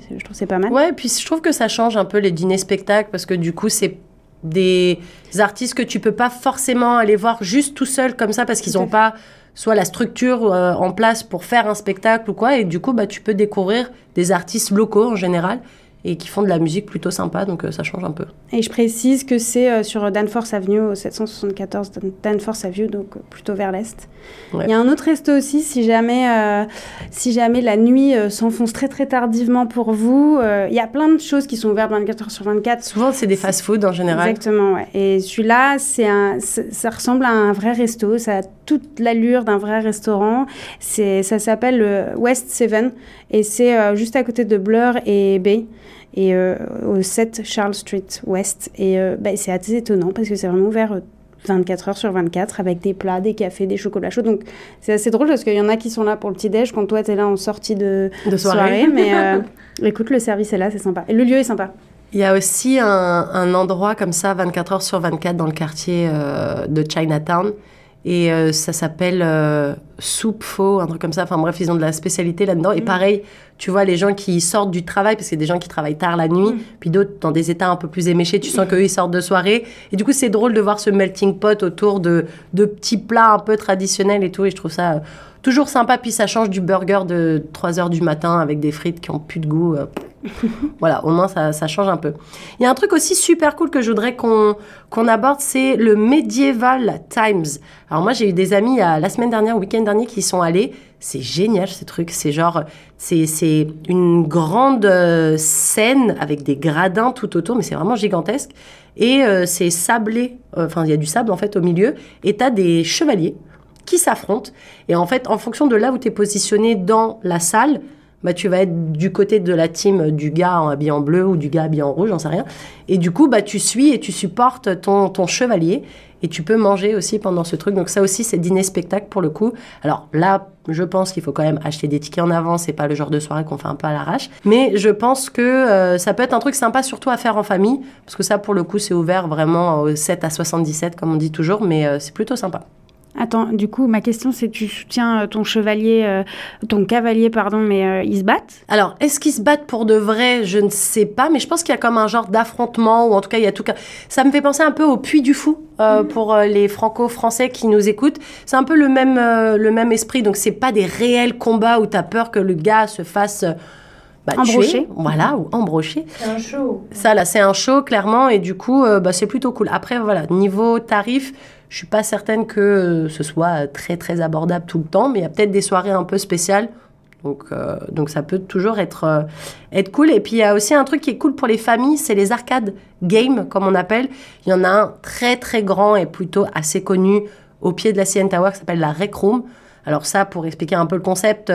C: C'est- Je trouve que c'est pas mal.
B: Ouais, puis je trouve que ça change un peu les dîners-spectacles, parce que du coup, c'est des artistes que tu peux pas forcément aller voir juste tout seul comme ça, parce qu'ils n'ont pas soit la structure euh, en place pour faire un spectacle ou quoi, et du coup, bah, tu peux découvrir des artistes locaux en général, et qui font de la musique plutôt sympa, donc euh, ça change un peu.
C: Et je précise que c'est euh, sur Danforth Avenue, au 774 Dan- Danforth Avenue, donc euh, plutôt vers l'est.
B: Ouais.
C: Il y a un autre resto aussi, si jamais, euh, si jamais la nuit euh, s'enfonce très très tardivement pour vous. euh, il y a plein de choses qui sont ouvertes 24 heures sur 24.
B: Souvent, c'est des fast-food en général.
C: Exactement, ouais. Et celui-là, c'est un, ça ressemble à un vrai resto. Ça a toute l'allure d'un vrai restaurant. C'est, ça s'appelle le West Seven et c'est euh, juste à côté de Blur et Bay et euh, au 7 Charles Street West. Et euh, bah, c'est assez étonnant parce que c'est vraiment ouvert. euh, 24 heures sur 24 avec des plats, des cafés, des chocolats chauds. Donc c'est assez drôle parce qu'il y en a qui sont là pour le petit-déj quand toi tu es là en sortie de,
B: De soirée.
C: mais euh, écoute, le service est là, c'est sympa. Et le lieu est sympa.
B: Il y a aussi un, un endroit comme ça, 24 heures sur 24, dans le quartier euh, de Chinatown. Et euh, ça s'appelle euh, Soup Faux, un truc comme ça. Enfin bref, ils ont de la spécialité là-dedans. Et pareil, tu vois les gens qui sortent du travail, parce qu'il y a des gens qui travaillent tard la nuit, puis d'autres dans des états un peu plus éméchés, tu sens qu'eux, ils sortent de soirée. Et du coup, c'est drôle de voir ce melting pot autour de, de petits plats un peu traditionnels et tout. Et je trouve ça euh, toujours sympa. Puis ça change du burger de 3 heures du matin avec des frites qui ont plus de goût. euh, voilà, au moins ça, ça change un peu. Il y a un truc aussi super cool que je voudrais qu'on qu'on aborde, c'est le Medieval Times. Alors moi, j'ai eu des amis la semaine dernière, le week-end dernier, qui y sont allés. C'est génial ce truc. C'est genre, c'est une grande euh, scène avec des gradins tout autour, mais c'est vraiment gigantesque. Et euh, c'est sablé, euh, enfin il y a du sable en fait au milieu, et t'as des chevaliers qui s'affrontent. Et en fait, en fonction de là où tu es positionné dans la salle, bah, tu vas être du côté de la team du gars en habillé en bleu ou du gars habillé en rouge, j'en sais rien. Et du coup, bah, tu suis et tu supportes ton, ton chevalier. Et tu peux manger aussi pendant ce truc. Donc ça aussi, c'est dîner-spectacle pour le coup. Alors là, je pense qu'il faut quand même acheter des tickets en avance. C'est pas le genre de soirée qu'on fait un peu à l'arrache. Mais je pense que euh, ça peut être un truc sympa, surtout à faire en famille. Parce que ça, pour le coup, c'est ouvert vraiment au 7 à 77, comme on dit toujours. Mais euh, c'est plutôt sympa.
C: Attends, du coup, ma question c'est tu soutiens euh, ton chevalier, euh, ton cavalier, pardon, mais euh, ils se battent?
B: Alors, est-ce qu'ils se battent pour de vrai? Je ne sais pas, mais je pense qu'il y a comme un genre d'affrontement, ou en tout cas, il y a tout cas. Ça me fait penser un peu au Puy du Fou euh, pour euh, les franco-français qui nous écoutent. C'est un peu le même, euh, le même esprit, donc c'est pas des réels combats où tu as peur que le gars se fasse. euh, bah, tuer.
C: Embrocher.
B: Voilà, ou embrocher.
D: C'est un show.
B: Ça, là, c'est un show, clairement, et du coup, euh, bah, c'est plutôt cool. Après, voilà, niveau tarif, je suis pas certaine que euh, ce soit très, très abordable tout le temps, mais il y a peut-être des soirées un peu spéciales. Donc, euh, donc ça peut toujours être, euh, être cool. Et puis, il y a aussi un truc qui est cool pour les familles, c'est les arcades games, comme on appelle. Il y en a un très, très grand et plutôt assez connu au pied de la CN Tower qui s'appelle la Rec Room. Alors ça, pour expliquer un peu le concept,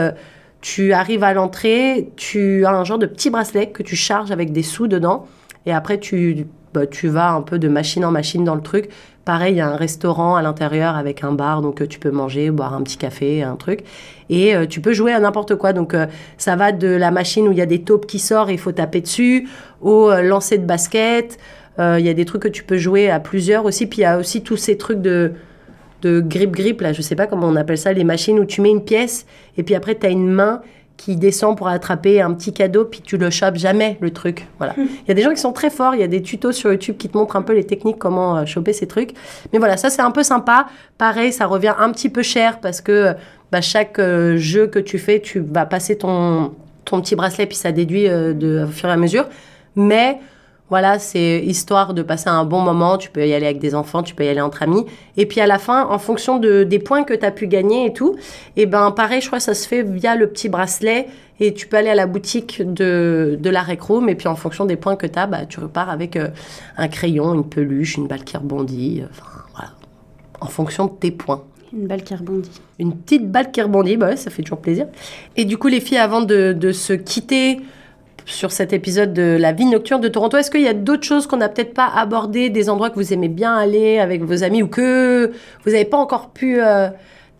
B: tu arrives à l'entrée, tu as un genre de petit bracelet que tu charges avec des sous dedans. Et après, tu, bah, tu vas un peu de machine en machine dans le truc. Pareil, il y a un restaurant à l'intérieur avec un bar, donc euh, tu peux manger, boire un petit café, un truc. Et euh, tu peux jouer à n'importe quoi. Donc euh, ça va de la machine où il y a des taupes qui sortent et il faut taper dessus, au lancer de basket. Il y a des trucs que tu peux jouer à plusieurs aussi. Puis il y a aussi tous ces trucs de de grip-grip, là, je sais pas comment on appelle ça, les machines où tu mets une pièce et puis après tu as une main qui descend pour attraper un petit cadeau, puis tu le chopes jamais, le truc. Voilà. Il y a des gens qui sont très forts, il y a des tutos sur YouTube qui te montrent un peu les techniques, comment euh, choper ces trucs. Mais voilà, ça c'est un peu sympa. Pareil, ça revient un petit peu cher parce que bah, chaque euh, jeu que tu fais, tu vas passer ton, ton petit bracelet, puis ça déduit euh, de, au fur et à mesure. Mais Voilà, c'est histoire de passer un bon moment. Tu peux y aller avec des enfants, tu peux y aller entre amis. Et puis à la fin, en fonction de, des points que tu as pu gagner et tout, et ben pareil, je crois que ça se fait via le petit bracelet. Et tu peux aller à la boutique de, de la Rec Room. Et puis en fonction des points que tu as, bah, tu repars avec euh, un crayon, une peluche, une balle qui rebondit. euh, Enfin, voilà. En fonction de tes points.
C: Une balle qui rebondit.
B: Une petite balle qui rebondit, bah ouais, ça fait toujours plaisir. Et du coup, les filles, avant de, de se quitter sur cet épisode de la vie nocturne de Toronto, est-ce qu'il y a d'autres choses qu'on n'a peut-être pas abordées, des endroits que vous aimez bien aller avec vos amis ou que vous n'avez pas encore pu euh,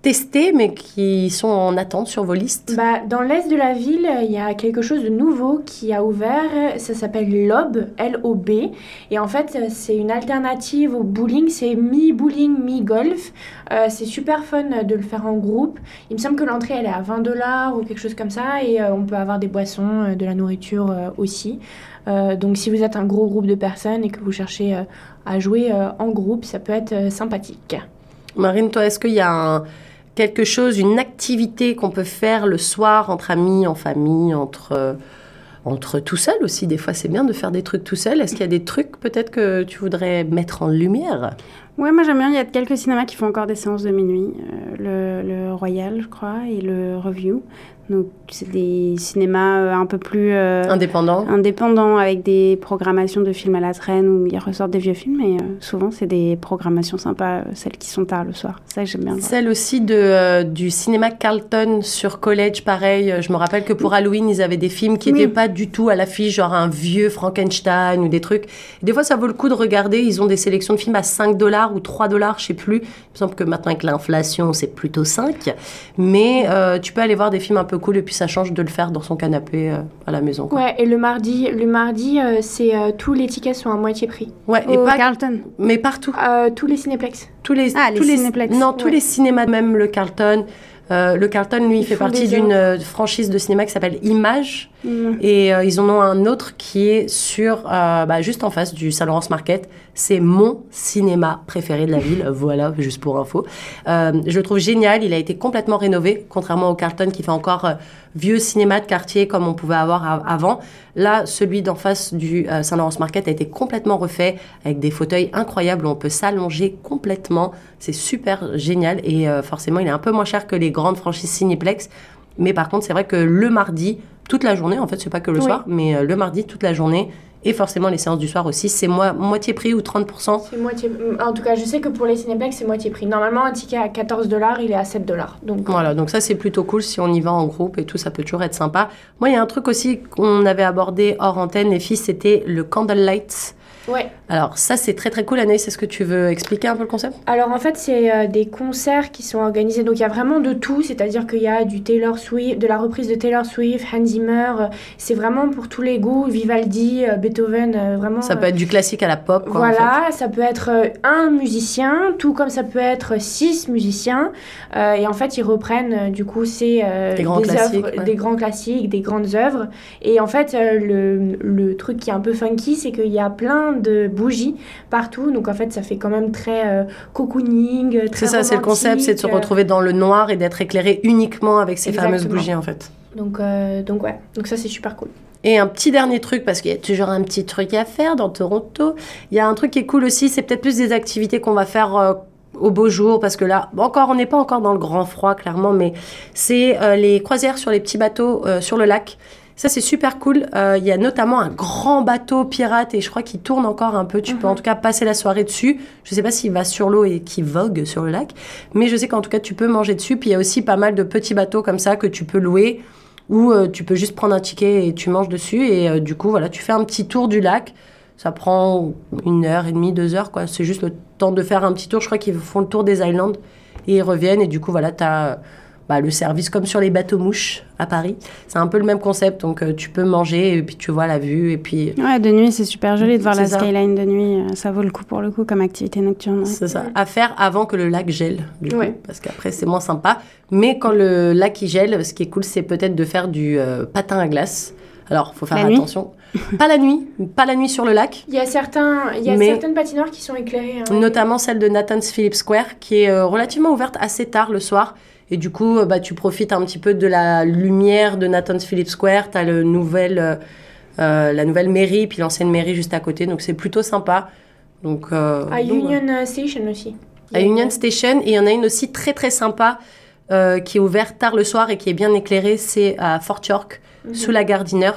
B: tester, mais qui sont en attente sur vos listes?
D: Bah, dans l'est de la ville, il y a quelque chose de nouveau qui a ouvert. Ça s'appelle LOB, L-O-B. Et en fait, c'est une alternative au bowling. C'est mi-bowling, mi-golf. Euh, c'est super fun de le faire en groupe. Il me semble que l'entrée, elle est à 20 dollars ou quelque chose comme ça. Et euh, on peut avoir des boissons, euh, de la nourriture aussi. Donc, si vous êtes un gros groupe de personnes et que vous cherchez à jouer en groupe, ça peut être sympathique.
B: Marine, toi, est-ce qu'il y a un- quelque chose, une activité qu'on peut faire le soir entre amis, en famille, entre, euh, entre tout seul aussi Des fois, c'est bien de faire des trucs tout seul. Est-ce qu'il y a des trucs peut-être que tu voudrais mettre en lumière?
C: Ouais, moi j'aime bien. Il y a quelques cinémas qui font encore des séances de minuit. Euh, le, le Royal, je crois, et le Review. Donc, c'est des cinémas euh, un peu plus euh,
B: Indépendant
C: indépendants avec des programmations de films à la traîne où ils ressortent des vieux films. Et euh, souvent, c'est des programmations sympas, euh, celles qui sont tard le soir. Ça, j'aime bien.
B: Celle aussi de, du cinéma Carlton sur College, pareil. Je me rappelle que pour Halloween, ils avaient des films qui
C: Oui.
B: n'étaient pas du tout à l'affiche, genre un vieux Frankenstein ou des trucs. Des fois, ça vaut le coup de regarder. Ils ont des sélections de films à 5 dollars ou 3 dollars, je sais plus. Il me semble que maintenant, avec l'inflation, c'est plutôt 5. Mais tu peux aller voir des films un peu cool et puis ça change de le faire dans son canapé euh, à la maison. quoi.
D: Ouais, et le mardi, le mardi euh, c'est euh, tous les tickets sont à moitié prix.
B: Ouais, et
C: Au
B: pas,
C: Carlton.
B: mais partout.
D: Euh, tous les cinéplex.
B: tous les,
C: Ah, les
B: tous
C: cinéplex.
B: Non, tous les cinémas, même le Carlton. Euh, le Carlton, lui, il fait partie d'une euh, franchise de cinéma qui s'appelle Image. Et euh, ils en ont un autre qui est sur, euh, bah, juste en face du Saint-Laurence Market. C'est mon cinéma préféré de la ville. Voilà, juste pour info. Euh, je le trouve génial. Il a été complètement rénové, contrairement au Carlton qui fait encore euh, vieux cinéma de quartier comme on pouvait avoir avant. Là, celui d'en face du euh, Saint-Laurence Market a été complètement refait avec des fauteuils incroyables où on peut s'allonger complètement. C'est super génial et euh, forcément, il est un peu moins cher que les grandes franchises Cineplex. Mais par contre, c'est vrai que le mardi, toute la journée, en fait, c'est pas que le
D: Oui.
B: soir, mais euh, le mardi, toute la journée, et forcément les séances du soir aussi, c'est moi, moitié prix ou 30%.
D: C'est moitié. En tout cas, je sais que pour les cinéplex, c'est moitié prix. Normalement, un ticket à 14 dollars, il est à 7 dollars. Donc,
B: Voilà, donc ça c'est plutôt cool si on y va en groupe et tout, ça peut toujours être sympa. Moi, il y a un truc aussi qu'on avait abordé hors antenne, les filles, c'était le candlelight.
D: Ouais.
B: Alors ça c'est très très cool, Anaïs, est-ce que tu veux expliquer un peu le concept?
D: Alors en fait, c'est euh, des concerts qui sont organisés. Donc il y a vraiment de tout, c'est-à-dire qu'il y a du Taylor Swift, de la reprise de Taylor Swift, Hans Zimmer. euh, C'est vraiment pour tous les goûts. Vivaldi, euh, Beethoven, vraiment.
B: Ça peut être du classique à la pop, quoi. en fait.
D: Voilà, ça peut être un musicien, tout comme ça peut être six musiciens. Et en fait, ils reprennent du coup ces
B: Des grands classiques,
D: œuvres,
B: ouais.
D: des grands classiques, des grandes œuvres. Et en fait, le, le truc qui est un peu funky, c'est qu'il y a plein de bougies partout. Donc en fait, ça fait quand même très euh, cocooning. très
B: C'est ça, c'est le concept, c'est de se
D: euh,
B: retrouver dans le noir et d'être éclairé uniquement avec ces fameuses bougies en fait.
D: Donc, euh, donc ouais, donc ça c'est super cool.
B: Et un petit dernier truc, parce qu'il y a toujours un petit truc à faire dans Toronto. Il y a un truc qui est cool aussi, c'est peut-être plus des activités qu'on va faire euh, au beau jour, parce que là, encore, on n'est pas encore dans le grand froid, clairement, mais c'est euh, les croisières sur les petits bateaux euh, sur le lac. Ça, c'est super cool. Euh, Il y a notamment un grand bateau pirate et je crois qu'il tourne encore un peu. Tu peux en tout cas passer la soirée dessus. Je sais pas s'il va sur l'eau et qu'il vogue sur le lac, mais je sais qu'en tout cas, tu peux manger dessus. Puis il y a aussi pas mal de petits bateaux comme ça que tu peux louer ou euh, tu peux juste prendre un ticket et tu manges dessus. Et euh, du coup, voilà, tu fais un petit tour du lac. Ça prend une heure et demie, deux heures, quoi. C'est juste le temps de faire un petit tour. Je crois qu'ils font le tour des islands et ils reviennent. Et du coup, voilà, tu as bah, le service comme sur les bateaux mouches à Paris. C'est un peu le même concept. Donc, euh, tu peux manger et puis tu vois la vue. Et puis,
C: Ouais, de nuit, c'est super joli de voir la
B: ça.
C: skyline de nuit. euh, Ça vaut le coup pour le coup comme activité nocturne. ouais.
B: C'est ça. À faire avant que le lac gèle, du coup, parce qu'après c'est moins sympa. Mais quand le lac il gèle, ce qui est cool, c'est peut-être de faire du euh, patin à glace. Alors, faut faire
C: La nuit
B: attention. pas la nuit, pas la nuit sur le lac.
D: Il y a, certains, il y a
B: Mais-
D: certaines patinoires qui sont éclairées. hein.
B: Notamment celle de Nathan's Phillips Square, qui est euh, relativement ouverte assez tard le soir. Et du coup, euh, bah, tu profites un petit peu de la lumière de Nathan's Phillips Square. Tu as le nouvel, euh, euh, la nouvelle mairie, puis l'ancienne mairie juste à côté. Donc c'est plutôt sympa. Donc, euh,
D: À
B: donc,
D: Union Station aussi.
B: à Union Station. Et il y en a une aussi très très sympa euh, qui est ouverte tard le soir et qui est bien éclairée. C'est à Fort York,
D: Mhm.
B: sous la gare d'Inner.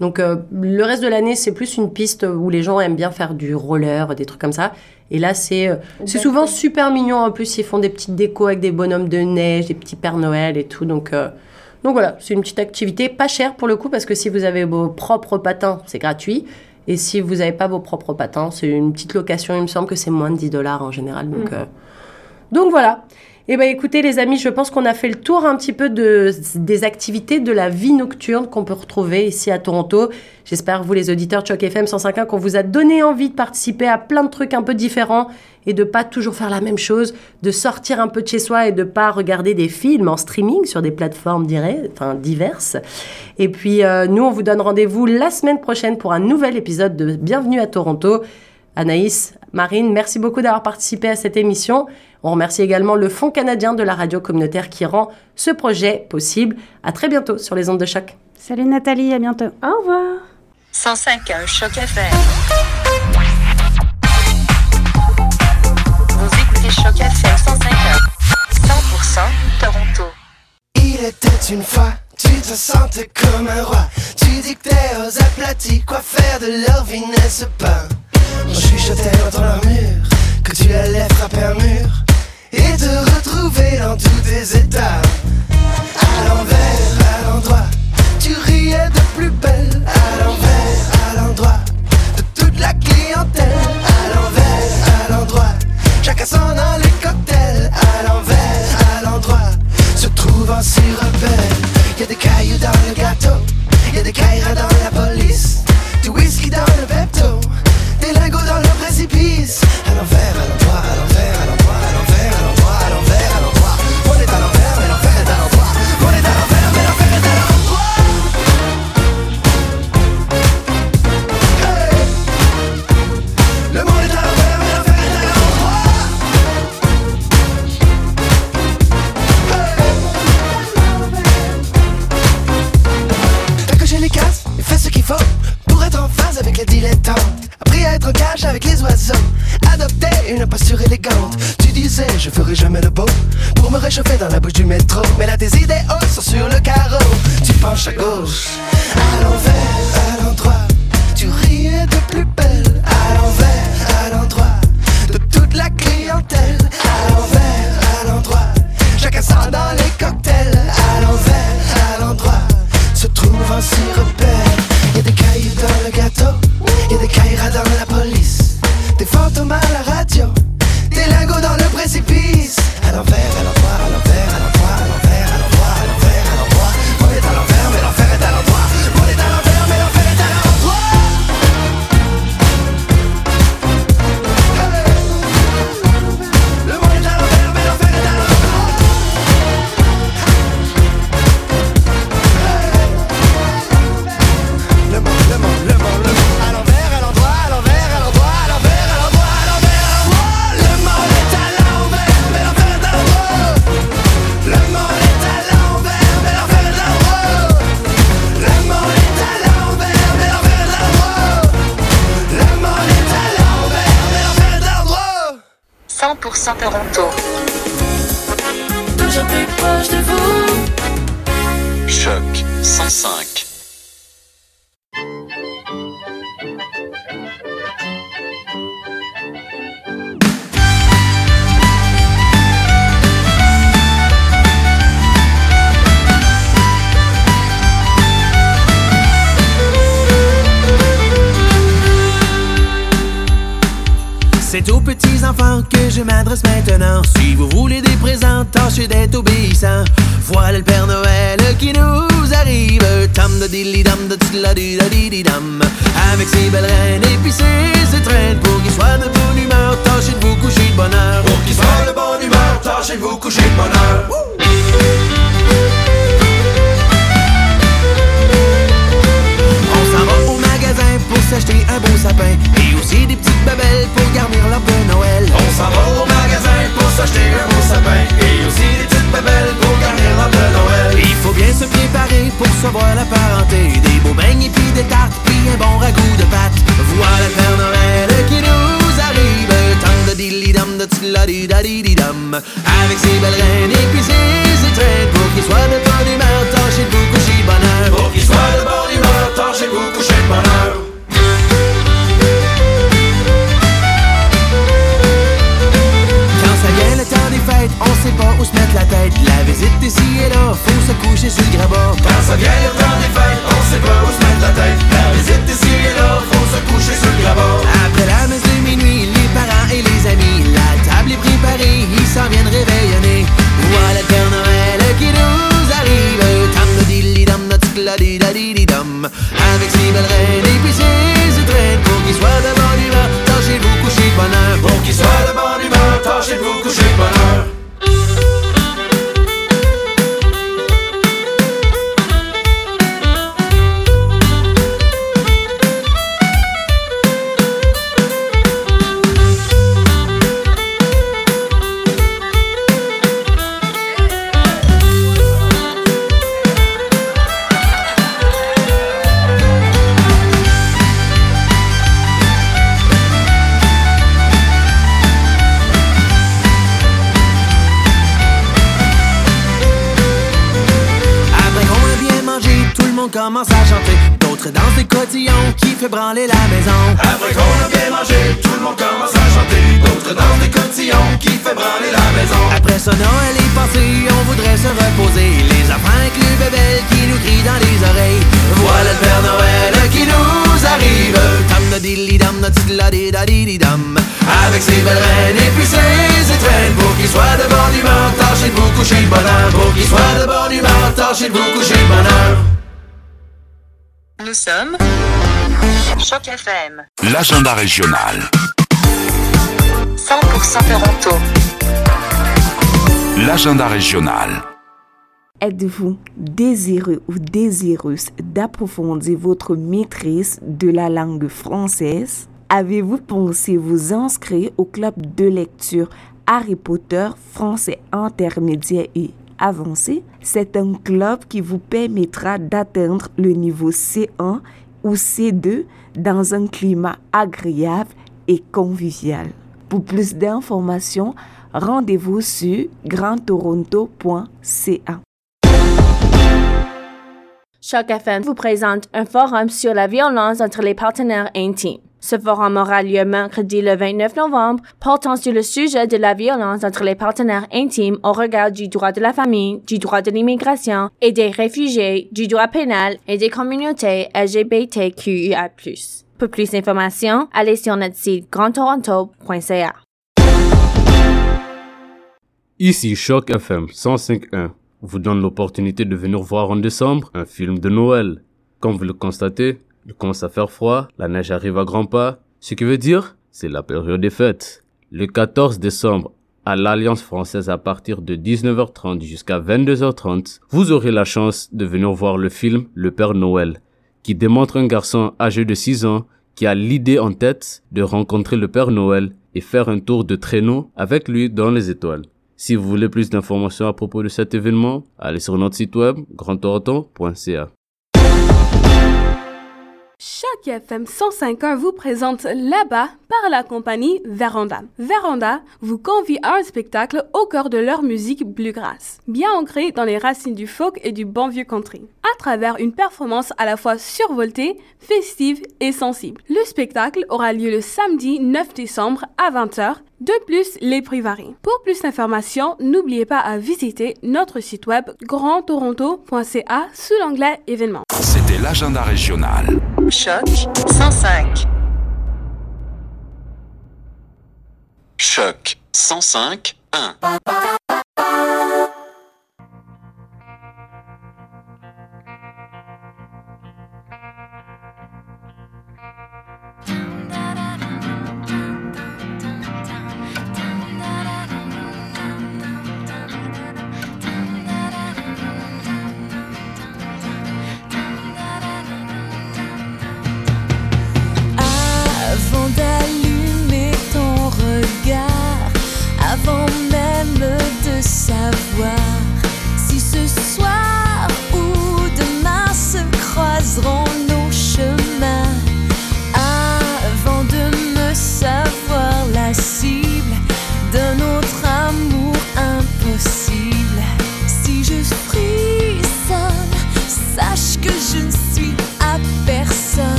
B: Donc euh, le reste de l'année, c'est plus une piste où les gens aiment bien faire du roller, des trucs comme ça. Et là, c'est euh, c'est souvent super mignon. En plus, ils font des petites décos avec des bonhommes de neige, des petits Pères Noël et tout. Donc, euh, donc voilà, c'est une petite activité pas chère pour le coup parce que si vous avez vos propres patins, c'est gratuit. Et si vous n'avez pas vos propres patins, c'est une petite location. Il me semble que c'est moins de 10 dollars en général. Donc,
D: Mm.
B: euh, donc voilà. Eh ben écoutez les amis, je pense qu'on a fait le tour un petit peu de, des activités de la vie nocturne qu'on peut retrouver ici à Toronto. J'espère vous les auditeurs Choc FM 105.1 qu'on vous a donné envie de participer à plein de trucs un peu différents et de pas toujours faire la même chose, de sortir un peu de chez soi et de pas regarder des films en streaming sur des plateformes diverses. Et puis euh, nous on vous donne rendez-vous la semaine prochaine pour un nouvel épisode de Bienvenue à Toronto. Anaïs, Marine, merci beaucoup d'avoir participé à cette émission. On remercie également le Fonds canadien de la radio communautaire qui rend ce projet possible. À très bientôt sur les ondes de choc.
C: Salut Nathalie, à bientôt.
D: Au revoir.
G: 105.1 Choc FM. Vous écoutez Choc FM 105.1. 100% Toronto.
I: Il était une fois, tu te sentais comme un roi. Tu dictais aux aplatis quoi faire de leur vie, n'est-ce pas? On chuchotait dans ton armure que tu allais frapper un mur et te retrouver dans tous tes états. À l'envers, à l'endroit, tu riais de plus belle. À l'envers, à l'endroit de toute la clientèle. À l'envers, à l'endroit, chacun s'en a les cocktails. À l'envers, à l'endroit se trouve un si rebelle. Y a des cailloux dans le gâteau, y a des caïras dans la police, du whisky dans le Pepto, des lingots dans le précipice. À l'envers, à l'endroit, Je ferai jamais le beau pour me réchauffer dans la bouche du métro. Mais là, tes idéaux sont sur le carreau. Tu penches à gauche, à l'envers, monde
J: commence à chanter. D'autres dansent des cotillons qui fait branler la maison. Après qu'on a bien mangé, tout le monde commence à chanter. D'autres dansent des cotillons qui fait branler la maison. Après ça, Noël est passé, on voudrait se reposer. Les enfants avec le bébé qui nous crient dans les oreilles. Voilà le Père Noël qui nous arrive. Tam de dilly dam de tsladi dadi dam. Avec ses belles reines et puis ses étrennes. Pour qu'il soit de bonne humeur, tâchez de vous coucher de bonheur. Pour qu'il soit de bonne humeur, tâchez de vous coucher de bonheur.
G: Nous sommes Choc FM.
H: L'agenda régional.
G: 100% Toronto.
H: L'agenda régional.
K: Êtes-vous désireux ou désireuse d'approfondir votre maîtrise de la langue française? Avez-vous pensé vous inscrire au club de lecture Harry Potter français intermédiaire et avancé C'est un club qui vous permettra d'atteindre le niveau C1 ou C2 dans un climat agréable et convivial. Pour plus d'informations, rendez-vous sur grandtoronto.ca.
F: Choc FM vous présente un forum sur la violence entre les partenaires intimes. Ce forum aura lieu mercredi le 29 novembre, portant sur le sujet de la violence entre les partenaires intimes au regard du droit de la famille, du droit de l'immigration et des réfugiés, du droit pénal et des communautés LGBTQIA+. Pour plus d'informations, allez sur notre site grandtoronto.ca.
L: Ici Choc FM 105.1 vous donne l'opportunité de venir voir en décembre un film de Noël. Comme vous le constatez, il commence à faire froid, la neige arrive à grands pas, ce qui veut dire c'est la période des fêtes. Le 14 décembre, à l'Alliance française à partir de 19h30 jusqu'à 22h30, vous aurez la chance de venir voir le film Le Père Noël, qui démontre un garçon âgé de 6 ans qui a l'idée en tête de rencontrer le Père Noël et faire un tour de traîneau avec lui dans les étoiles. Si vous voulez plus d'informations à propos de cet événement, allez sur notre site web grandtoronto.ca.
M: Choc FM 105.1 vous présente là-bas par la compagnie Veranda. Veranda vous convie à un spectacle au cœur de leur musique bluegrass, bien ancrée dans les racines du folk et du bon vieux country, à travers une performance à la fois survoltée, festive et sensible. Le spectacle aura lieu le samedi 9 décembre à 20h. De plus, les prix varient. Pour plus d'informations, n'oubliez pas à visiter notre site web grandtoronto.ca sous l'onglet événements.
H: C'était l'agenda régional.
G: Choc 105.
H: Choc 105 1.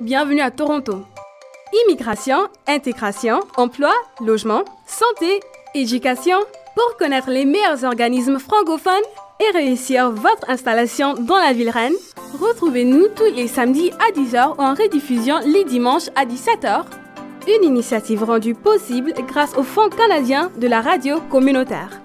M: bienvenue à Toronto. Immigration, intégration, emploi, logement, santé, éducation, pour connaître les meilleurs organismes francophones et réussir votre installation dans la ville reine, retrouvez-nous tous les samedis à 10h en rediffusion les dimanches à 17h. Une initiative rendue possible grâce au Fonds canadien de la radio communautaire.